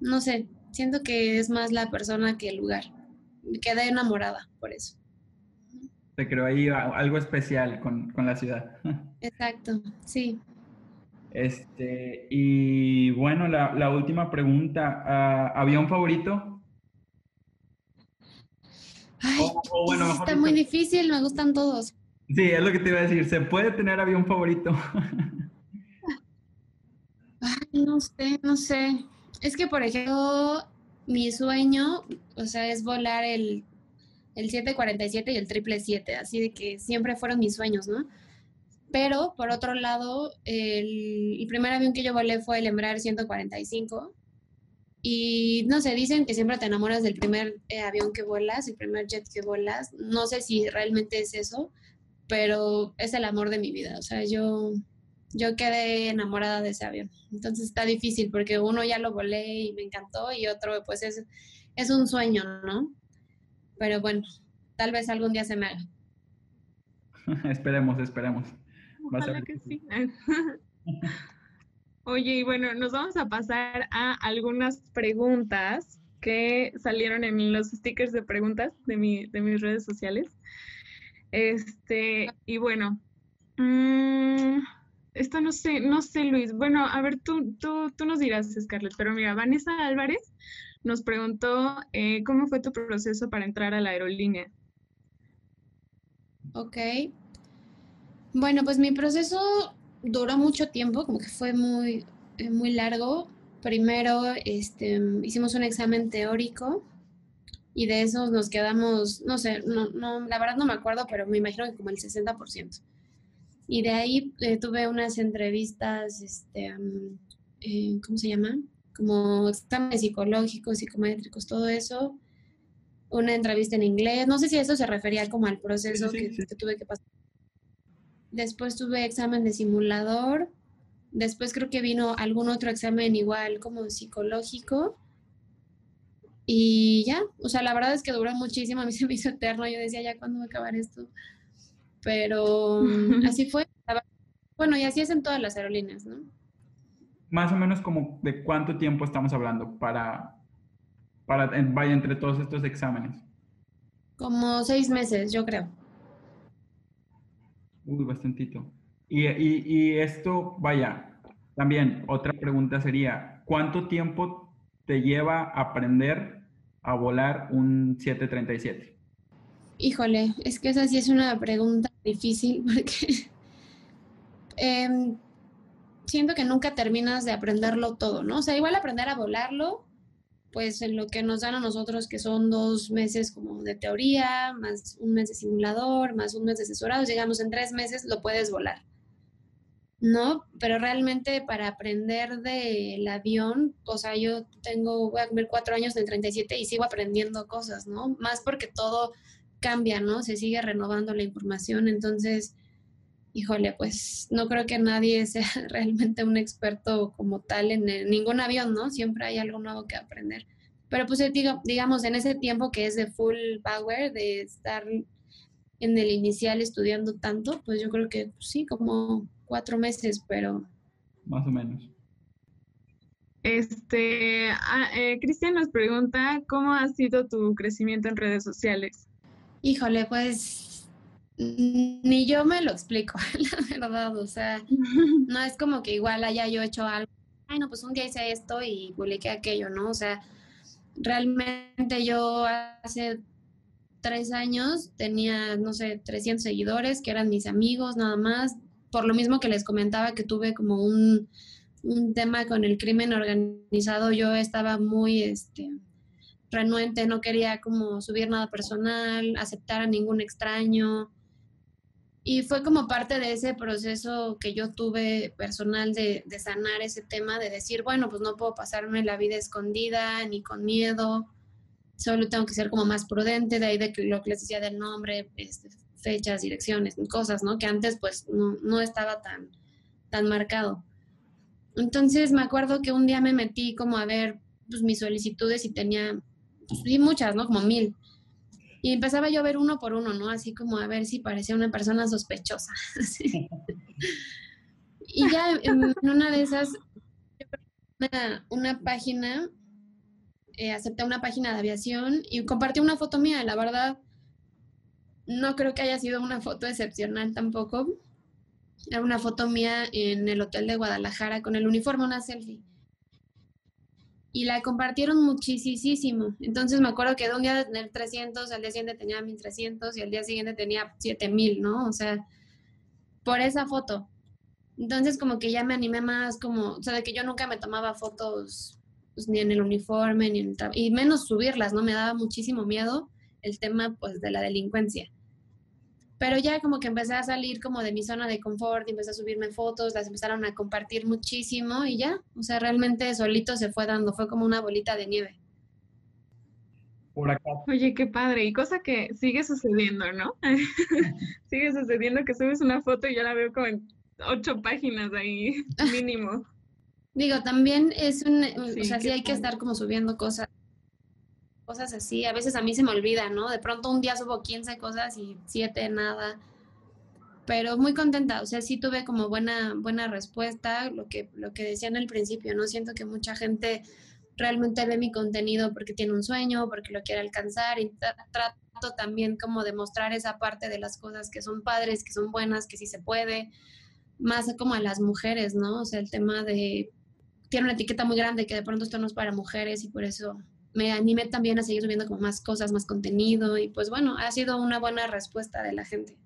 No sé, siento que es más la persona que el lugar. Me quedé enamorada por eso te creó ahí algo especial con, la ciudad. (laughs) Exacto, sí. Este, y bueno, la, última pregunta, ¿avión favorito? Ay, está muy difícil, me gustan todos. Sí, es lo que te iba a decir, ¿se puede tener avión favorito? (laughs) Ay, no sé, no sé. Es que, por ejemplo, mi sueño, o sea, es volar el el 747 y el 777, así de que siempre fueron mis sueños, ¿no? Pero, por otro lado, el, primer avión que yo volé fue el Embraer 145. Y no sé, dicen que siempre te enamoras del primer eh, avión que vuelas, el primer jet que vuelas. No sé si realmente es eso, pero es el amor de mi vida. O sea, yo, yo quedé enamorada de ese avión. Entonces está difícil porque uno ya lo volé y me encantó y otro pues es, es un sueño, ¿no? Pero bueno, tal vez algún día se me haga. (laughs) esperemos, esperemos. Ojalá que sí. (laughs) Oye, y bueno, nos vamos a pasar a algunas preguntas que salieron en los stickers de preguntas de, mi, de mis redes sociales. Este, y bueno, mmm, esto no sé, no sé, Luis. Bueno, a ver, tú, tú, tú nos dirás, Scarlett, pero mira, Vanessa Álvarez nos preguntó eh, cómo fue tu proceso para entrar a la aerolínea. Ok. Bueno, pues mi proceso duró mucho tiempo, como que fue muy, eh, muy largo. Primero este, hicimos un examen teórico y de eso nos quedamos, no sé, no, no, la verdad no me acuerdo, pero me imagino que como el 60%. Y de ahí eh, tuve unas entrevistas, este, eh, ¿cómo se llama? Como exámenes psicológicos, psicométricos, todo eso. Una entrevista en inglés. No sé si eso se refería como al proceso que, tuve que pasar. Después tuve examen de simulador. Después creo que vino algún otro examen igual como psicológico. Y ya, o sea, la verdad es que duró muchísimo, a mí (laughs) se me hizo eterno, yo decía, ya, ¿cuándo va a acabar esto? pero (laughs) así fue. Bueno, y así es en todas las aerolíneas, ¿no? Más o menos como de cuánto tiempo estamos hablando para, para vaya entre todos estos exámenes. Como seis meses, yo creo. Uy, bastantito. Y, y, y esto, vaya, también otra pregunta sería, ¿cuánto tiempo te lleva aprender a volar un 737? Híjole, es que esa sí es una pregunta difícil porque (laughs) em, siento que nunca terminas de aprenderlo todo, ¿no? O sea, igual aprender a volarlo, pues en lo que nos dan a nosotros, que son dos meses como de teoría, más un mes de simulador, más un mes de asesorado, llegamos en tres meses, lo puedes volar. ¿no? Pero realmente para aprender del avión, o sea, yo tengo, voy a cumplir cuatro años en el 37 y sigo aprendiendo cosas, ¿no? Más porque todo cambia, ¿no? Se sigue renovando la información, entonces, híjole, pues no creo que nadie (laughs) sea realmente un experto como tal en, ningún avión, ¿no? Siempre hay algo nuevo que aprender. Pero pues digo, digamos, en ese tiempo que es de full power, de estar en el inicial estudiando tanto, pues yo creo que pues, sí, como cuatro meses, pero... Más o menos. Este, ah, eh, Cristian nos pregunta, ¿cómo ha sido tu crecimiento en redes sociales? Híjole, pues ni yo me lo explico, (laughs) la verdad. O sea, no es como que igual haya yo hecho algo. Ay, no, pues un día hice esto y publiqué aquello, ¿no? O sea, realmente yo hace tres años tenía, no sé, 300 seguidores que eran mis amigos nada más. Por lo mismo que les comentaba que tuve como un, un tema con el crimen organizado, yo estaba muy, este, renuente, no quería como subir nada personal, aceptar a ningún extraño. Y fue como parte de ese proceso que yo tuve personal de, sanar ese tema, de decir, bueno, pues no puedo pasarme la vida escondida ni con miedo, solo tengo que ser como más prudente, de ahí de lo que les decía del nombre, este, fechas, direcciones, cosas, ¿no? Que antes pues no, no estaba tan, tan marcado. Entonces me acuerdo que un día me metí como a ver pues, mis solicitudes y tenía y muchas, ¿no? Como mil. Y empezaba yo a ver uno por uno, ¿no? Así como a ver si parecía una persona sospechosa. (laughs) y ya en, una de esas, una, página, eh, acepté una página de aviación y compartí una foto mía, la verdad. No creo que haya sido una foto excepcional tampoco. Era una foto mía en el hotel de Guadalajara con el uniforme, una selfie y la compartieron muchísimo. Entonces me acuerdo que de un día de tener 300, al día siguiente tenía 1300 y al día siguiente tenía 7000, ¿no? O sea, por esa foto. Entonces como que ya me animé más, como, o sea, de que yo nunca me tomaba fotos pues, ni en el uniforme, ni en el y menos subirlas, ¿no? Me daba muchísimo miedo el tema pues de la delincuencia. Pero ya como que empecé a salir como de mi zona de confort, y empecé a subirme fotos, las empezaron a compartir muchísimo y ya, o sea, realmente solito se fue dando, fue como una bolita de nieve. Por acá. Oye, qué padre, y cosa que sigue sucediendo, ¿no? (laughs) sigue sucediendo que subes una foto y yo la veo como en ocho páginas ahí, (laughs) mínimo. Digo, también es un, o sea, sí hay que estar como subiendo cosas cosas así. A veces a mí se me olvida, ¿no? De pronto un día subo 15 cosas y 7 nada. pero muy contenta, o sea, sí tuve como buena, buena respuesta, lo que, lo que decía en el principio, ¿no? Siento que mucha gente realmente ve mi contenido porque tiene un sueño, porque lo quiere alcanzar y trato también como de mostrar esa parte de las cosas que son padres, que son buenas, que sí se puede, más como a las mujeres, ¿no? O sea, el tema de, tiene una etiqueta muy grande que de pronto esto no es para mujeres y por eso me animé también a seguir subiendo como más cosas, más contenido y pues bueno, ha sido una buena respuesta de la gente.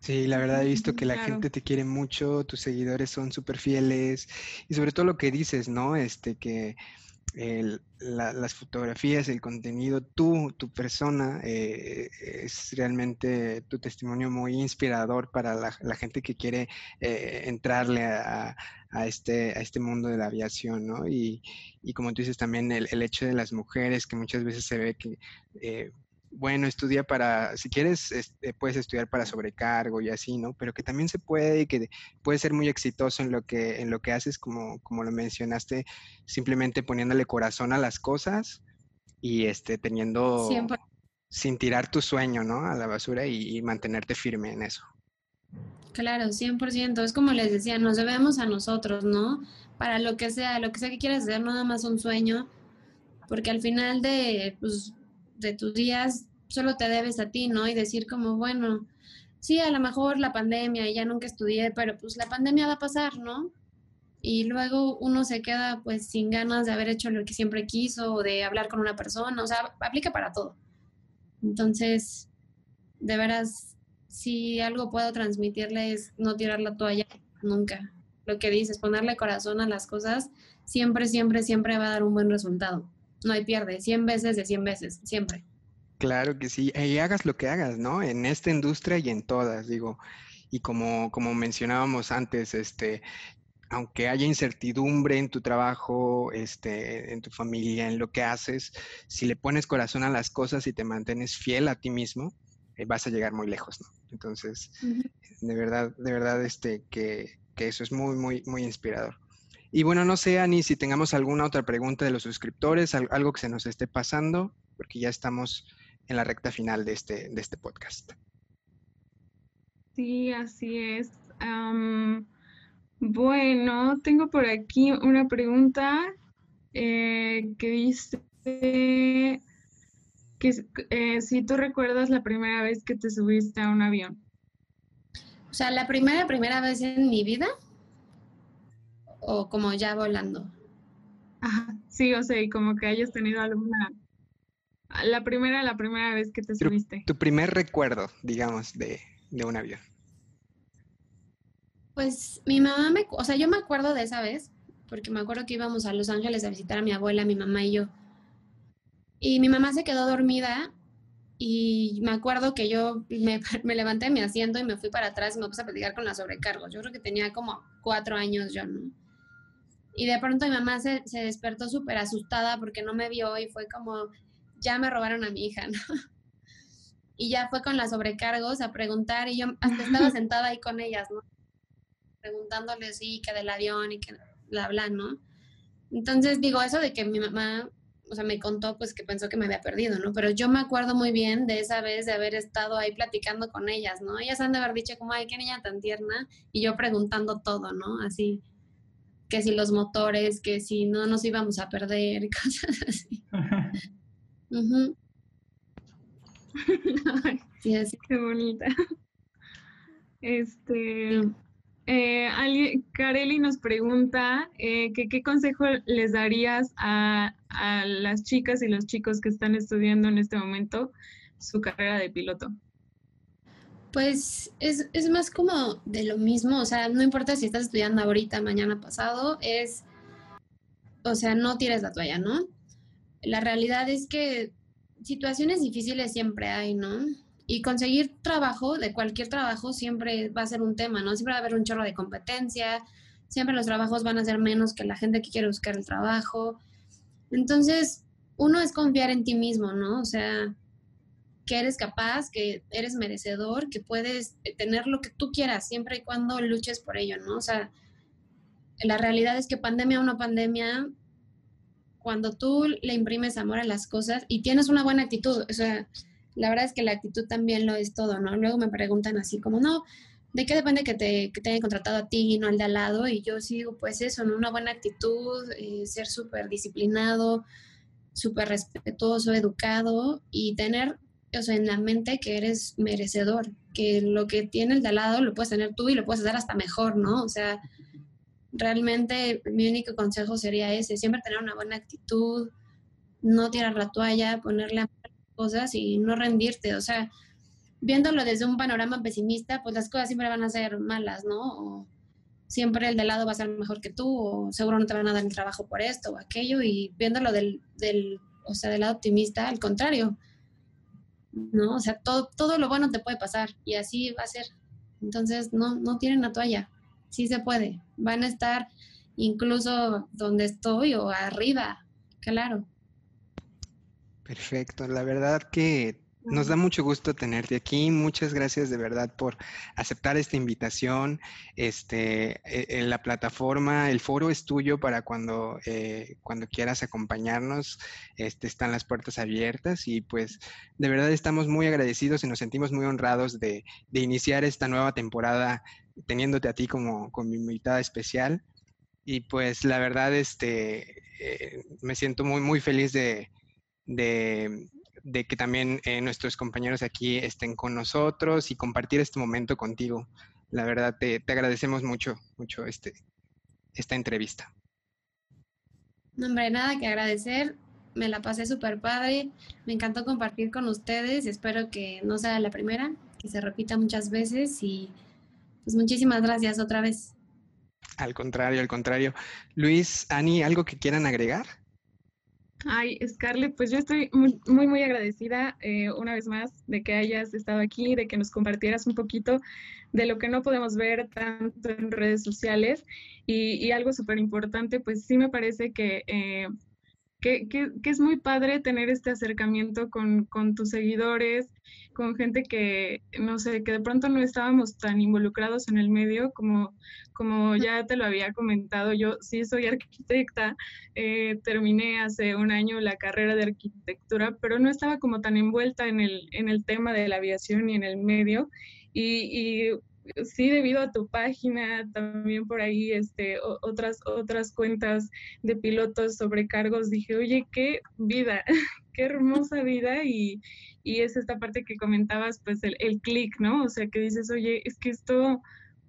Sí, la verdad he visto que la gente te quiere mucho, tus seguidores son súper fieles y sobre todo lo que dices, ¿no? Este, que las fotografías, el contenido, tú, tu persona, eh, es realmente tu testimonio muy inspirador para la, gente que quiere eh, entrarle a, este, a este mundo de la aviación, ¿no? Y, como tú dices también, el, el, hecho de las mujeres, que muchas veces se ve que eh, bueno, estudia para, si quieres, este, puedes estudiar para sobrecargo y así, ¿no? Pero que también se puede y que puedes ser muy exitoso en lo que, en lo que haces, como, como lo mencionaste, simplemente poniéndole corazón a las cosas y este, teniendo, sin tirar tu sueño, ¿no? A la basura y, mantenerte firme en eso. Claro, 100%. Es como les decía, nos debemos a nosotros, ¿no? Para lo que sea, lo que sea que quieras hacer, nada más un sueño, porque al final de, pues, de tus días solo te debes a ti, ¿no? Y decir como, bueno, sí, a lo mejor la pandemia ya nunca estudié, pero pues la pandemia va a pasar, ¿no? Y luego uno se queda pues sin ganas de haber hecho lo que siempre quiso o de hablar con una persona, o sea, aplica para todo. Entonces, de veras, si algo puedo transmitirle es no tirar la toalla nunca. Lo que dices, ponerle corazón a las cosas, siempre, siempre, siempre va a dar un buen resultado no hay pierde, 100 veces de 100 veces, siempre. Claro que sí, y hagas lo que hagas, ¿no? En esta industria y en todas, digo. Y como, como mencionábamos antes, este, aunque haya incertidumbre en tu trabajo, este, en tu familia, en lo que haces, si le pones corazón a las cosas y te mantienes fiel a ti mismo, eh, vas a llegar muy lejos, ¿no? Entonces, de verdad, de verdad, este, que, que eso es muy, muy, muy inspirador. Y bueno, no sé, Ani, si tengamos alguna otra pregunta de los suscriptores, algo que se nos esté pasando, porque ya estamos en la recta final de este, de este podcast. Sí, así es. bueno, tengo por aquí una pregunta eh, que dice que eh, si tú recuerdas la primera vez que te subiste a un avión. O sea, la primera, primera vez en mi vida o como ya volando? Ajá, sí, o sea, y como que hayas tenido alguna, la primera, la primera vez que te subiste. Tu primer recuerdo, digamos, de, de un avión. Pues mi mamá me, o sea, yo me acuerdo de esa vez, porque me acuerdo que íbamos a Los Ángeles a visitar a mi abuela, mi mamá y yo. Y mi mamá se quedó dormida y me acuerdo que yo me, (laughs) me, levanté de mi asiento y me fui para atrás y me puse a platicar con la sobrecargo. Yo creo que tenía como cuatro años yo, ¿no? Y de pronto mi mamá se, se despertó súper asustada porque no me vio y fue como, ya me robaron a mi hija, (laughs) ¿no? Y ya fue con las sobrecargos a preguntar y yo hasta estaba (laughs) sentada ahí con ellas, ¿no? Preguntándoles, sí, que del avión y que bla, bla, ¿no? Entonces digo, eso de que mi mamá, o sea, me contó pues que pensó que me había perdido, ¿no? Pero yo me acuerdo muy bien de esa vez de haber estado ahí platicando con ellas, ¿no? Ellas han de haber dicho como, ay, qué niña tan tierna, y yo preguntando todo, ¿no? Así, que si los motores, que si no nos íbamos a perder, (laughs) cosas así. (laughs) sí, así. Qué bonita. Este, eh, Kareli nos pregunta eh, que qué consejo les darías a, a las chicas y los chicos que están estudiando en este momento su carrera de piloto. Pues es, es, más como de lo mismo, o sea, no importa si estás estudiando ahorita, mañana pasado, es, o sea, no tires la toalla, ¿no? La realidad es que situaciones difíciles siempre hay, ¿no? Y conseguir trabajo, de cualquier trabajo, siempre va a ser un tema, ¿no? Siempre va a haber un chorro de competencia, siempre los trabajos van a ser menos que la gente que quiere buscar el trabajo. Entonces, uno es confiar en ti mismo, ¿no? O sea, que eres capaz, que eres merecedor, que puedes tener lo que tú quieras, siempre y cuando luches por ello, ¿no? O sea, la realidad es que pandemia o no pandemia, cuando tú le imprimes amor a las cosas y tienes una buena actitud, o sea, la verdad es que la actitud también lo es todo, ¿no? Luego me preguntan así como, no, ¿de qué depende que te, que te hayan contratado a ti y no al de al lado? Y yo sigo, pues eso, ¿no? Una buena actitud, eh, ser súper disciplinado, súper respetuoso, educado y tener, o sea, en la mente que eres merecedor, que lo que tiene el de lado lo puedes tener tú y lo puedes hacer hasta mejor, ¿no? O sea, realmente mi único consejo sería ese, siempre tener una buena actitud, no tirar la toalla, ponerle a cosas y no rendirte, o sea, viéndolo desde un panorama pesimista, pues las cosas siempre van a ser malas, ¿no? O siempre el de lado va a ser mejor que tú, o seguro no te van a dar el trabajo por esto o aquello, y viéndolo del, del, o sea, del lado optimista, al contrario, ¿no? O sea, todo, todo lo bueno te puede pasar y así va a ser. Entonces, no, no tienen la toalla, sí se puede. Van a estar incluso donde estoy o arriba, claro. Perfecto, la verdad que nos da mucho gusto tenerte aquí. Muchas gracias de verdad por aceptar esta invitación. Este, e, la plataforma, el foro es tuyo para cuando, eh, cuando quieras acompañarnos. Este, están las puertas abiertas y pues de verdad estamos muy agradecidos y nos sentimos muy honrados de, iniciar esta nueva temporada teniéndote a ti como, como invitada especial. Y pues la verdad, este, eh, me siento muy, muy feliz de de que también eh, nuestros compañeros aquí estén con nosotros y compartir este momento contigo. La verdad, te, te agradecemos mucho, mucho este, esta entrevista. No, hombre, nada que agradecer. Me la pasé súper padre. Me encantó compartir con ustedes. Espero que no sea la primera, que se repita muchas veces y pues muchísimas gracias otra vez. Al contrario, al contrario. Luis, Ani, ¿algo que quieran agregar? Ay, Scarlett, pues yo estoy muy, muy, muy agradecida eh, una vez más de que hayas estado aquí, de que nos compartieras un poquito de lo que no podemos ver tanto en redes sociales. Y, algo súper importante, pues sí me parece que eh, que, es muy padre tener este acercamiento con, tus seguidores, con gente que, no sé, que de pronto no estábamos tan involucrados en el medio como, como ya te lo había comentado. Yo sí soy arquitecta, eh, terminé hace un año la carrera de arquitectura, pero no estaba como tan envuelta en el, en el tema de la aviación y en el medio. Y sí, debido a tu página, también por ahí este, otras, otras cuentas de pilotos sobre cargos, dije, oye, qué vida, (laughs) qué hermosa vida y, y, es esta parte que comentabas, pues el, el clic, ¿no? O sea, que dices, oye, es que esto,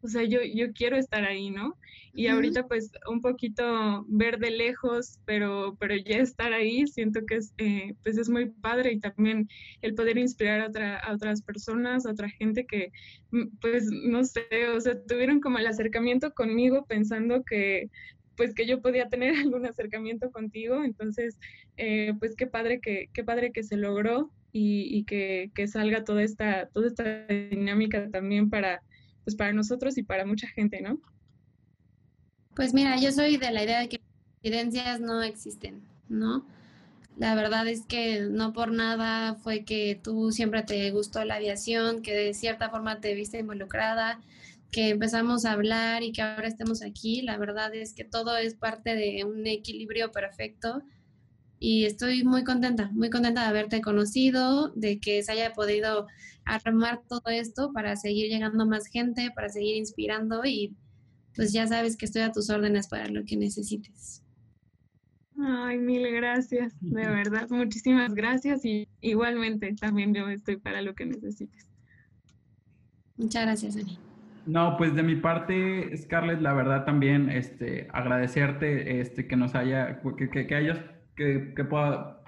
o sea, yo, yo quiero estar ahí, ¿no? Y ahorita pues un poquito ver de lejos, pero, pero ya estar ahí, siento que es, eh, pues es muy padre y también el poder inspirar a, otra, a otras personas, a otra gente que mm, pues no sé, o sea, tuvieron como el acercamiento conmigo pensando que pues que yo podía tener (laughs) algún acercamiento contigo, entonces eh, pues qué padre que, qué padre que se logró y, y que, que, salga toda esta, toda esta dinámica también para, pues para nosotros y para mucha gente, ¿no? Pues mira, yo soy de la idea de que evidencias no existen, ¿no? La verdad es que no por nada fue que tú siempre te gustó la aviación, que de cierta forma te viste involucrada, que empezamos a hablar y que ahora estemos aquí. La verdad es que todo es parte de un equilibrio perfecto y estoy muy contenta, muy contenta de haberte conocido, de que se haya podido armar todo esto para seguir llegando más gente, para seguir inspirando y pues ya sabes que estoy a tus órdenes para lo que necesites. Ay, mil gracias, de verdad, muchísimas gracias y igualmente también yo estoy para lo que necesites. Muchas gracias, Ani. No, pues de mi parte, Scarlett, la verdad también este, agradecerte este, que nos haya, que, que, hayas, que, que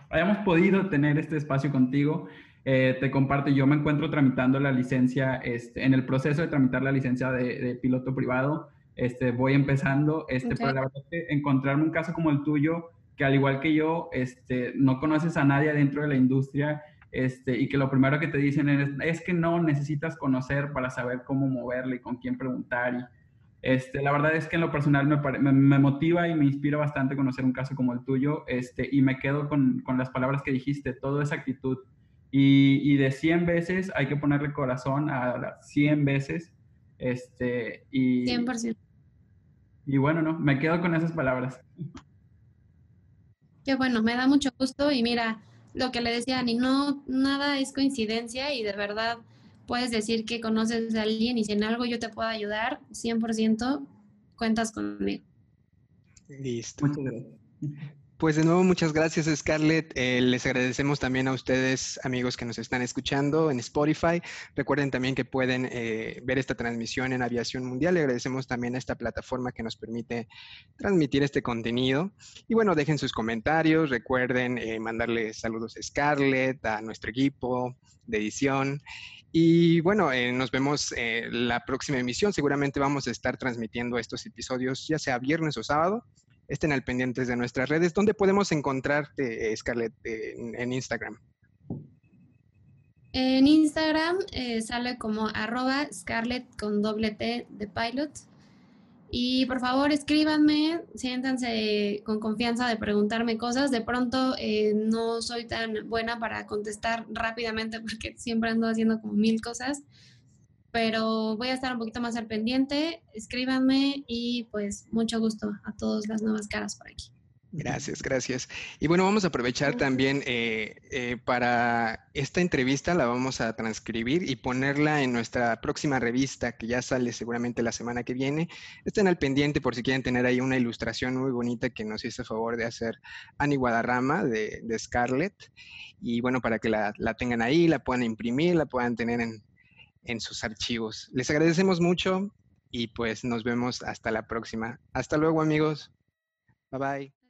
hayamos podido tener este espacio contigo. Eh, te comparto, yo me encuentro tramitando la licencia, este, en el proceso de tramitar la licencia de, de piloto privado este, voy empezando, este, pero la verdad es que encontrarme un caso como el tuyo, que al igual que yo, este, no conoces a nadie dentro de la industria, este, y que lo primero que te dicen es, es que no necesitas conocer para saber cómo moverle y con quién preguntar. Este, la verdad es que en lo personal me, me, motiva y me inspira bastante conocer un caso como el tuyo, este, y me quedo con, con las palabras que dijiste, toda esa actitud. Y, y, de 100 veces hay que ponerle corazón a 100 veces. Este, y, 100%. Y bueno, no, me quedo con esas palabras. Qué bueno, me da mucho gusto y mira, lo que le decían, y no, nada es coincidencia y de verdad puedes decir que conoces a alguien y si en algo yo te puedo ayudar, 100% cuentas conmigo. Listo. Pues de nuevo, muchas gracias Scarlett. Eh, les agradecemos también a ustedes, amigos que nos están escuchando en Spotify. Recuerden también que pueden eh, ver esta transmisión en Aviación Mundial. Le agradecemos también a esta plataforma que nos permite transmitir este contenido. Y bueno, dejen sus comentarios. Recuerden eh, mandarle saludos a Scarlett, a nuestro equipo de edición. Y bueno, nos vemos la próxima emisión. Seguramente vamos a estar transmitiendo estos episodios ya sea viernes o sábado estén al pendientes de nuestras redes. ¿Dónde podemos encontrarte, eh, Scarlett, en, Instagram? En Instagram eh, sale como arroba Scarlett con doble T de pilot. Y por favor escríbanme, siéntanse con confianza de preguntarme cosas. De pronto eh, no soy tan buena para contestar rápidamente (laughs) porque siempre ando haciendo como mil cosas pero voy a estar un poquito más al pendiente. Escríbanme y pues mucho gusto a todas las nuevas caras por aquí. Gracias, gracias. Y bueno, vamos a aprovechar también eh, eh, para esta entrevista, la vamos a transcribir y ponerla en nuestra próxima revista que ya sale seguramente la semana que viene. Estén al pendiente por si quieren tener ahí una ilustración muy bonita que nos hizo favor de hacer Ani Guadarrama de, de Scarlett. Y bueno, para que la, la tengan ahí, la puedan imprimir, la puedan tener en, en sus archivos. Les agradecemos mucho y pues nos vemos hasta la próxima. Hasta luego amigos. Bye bye.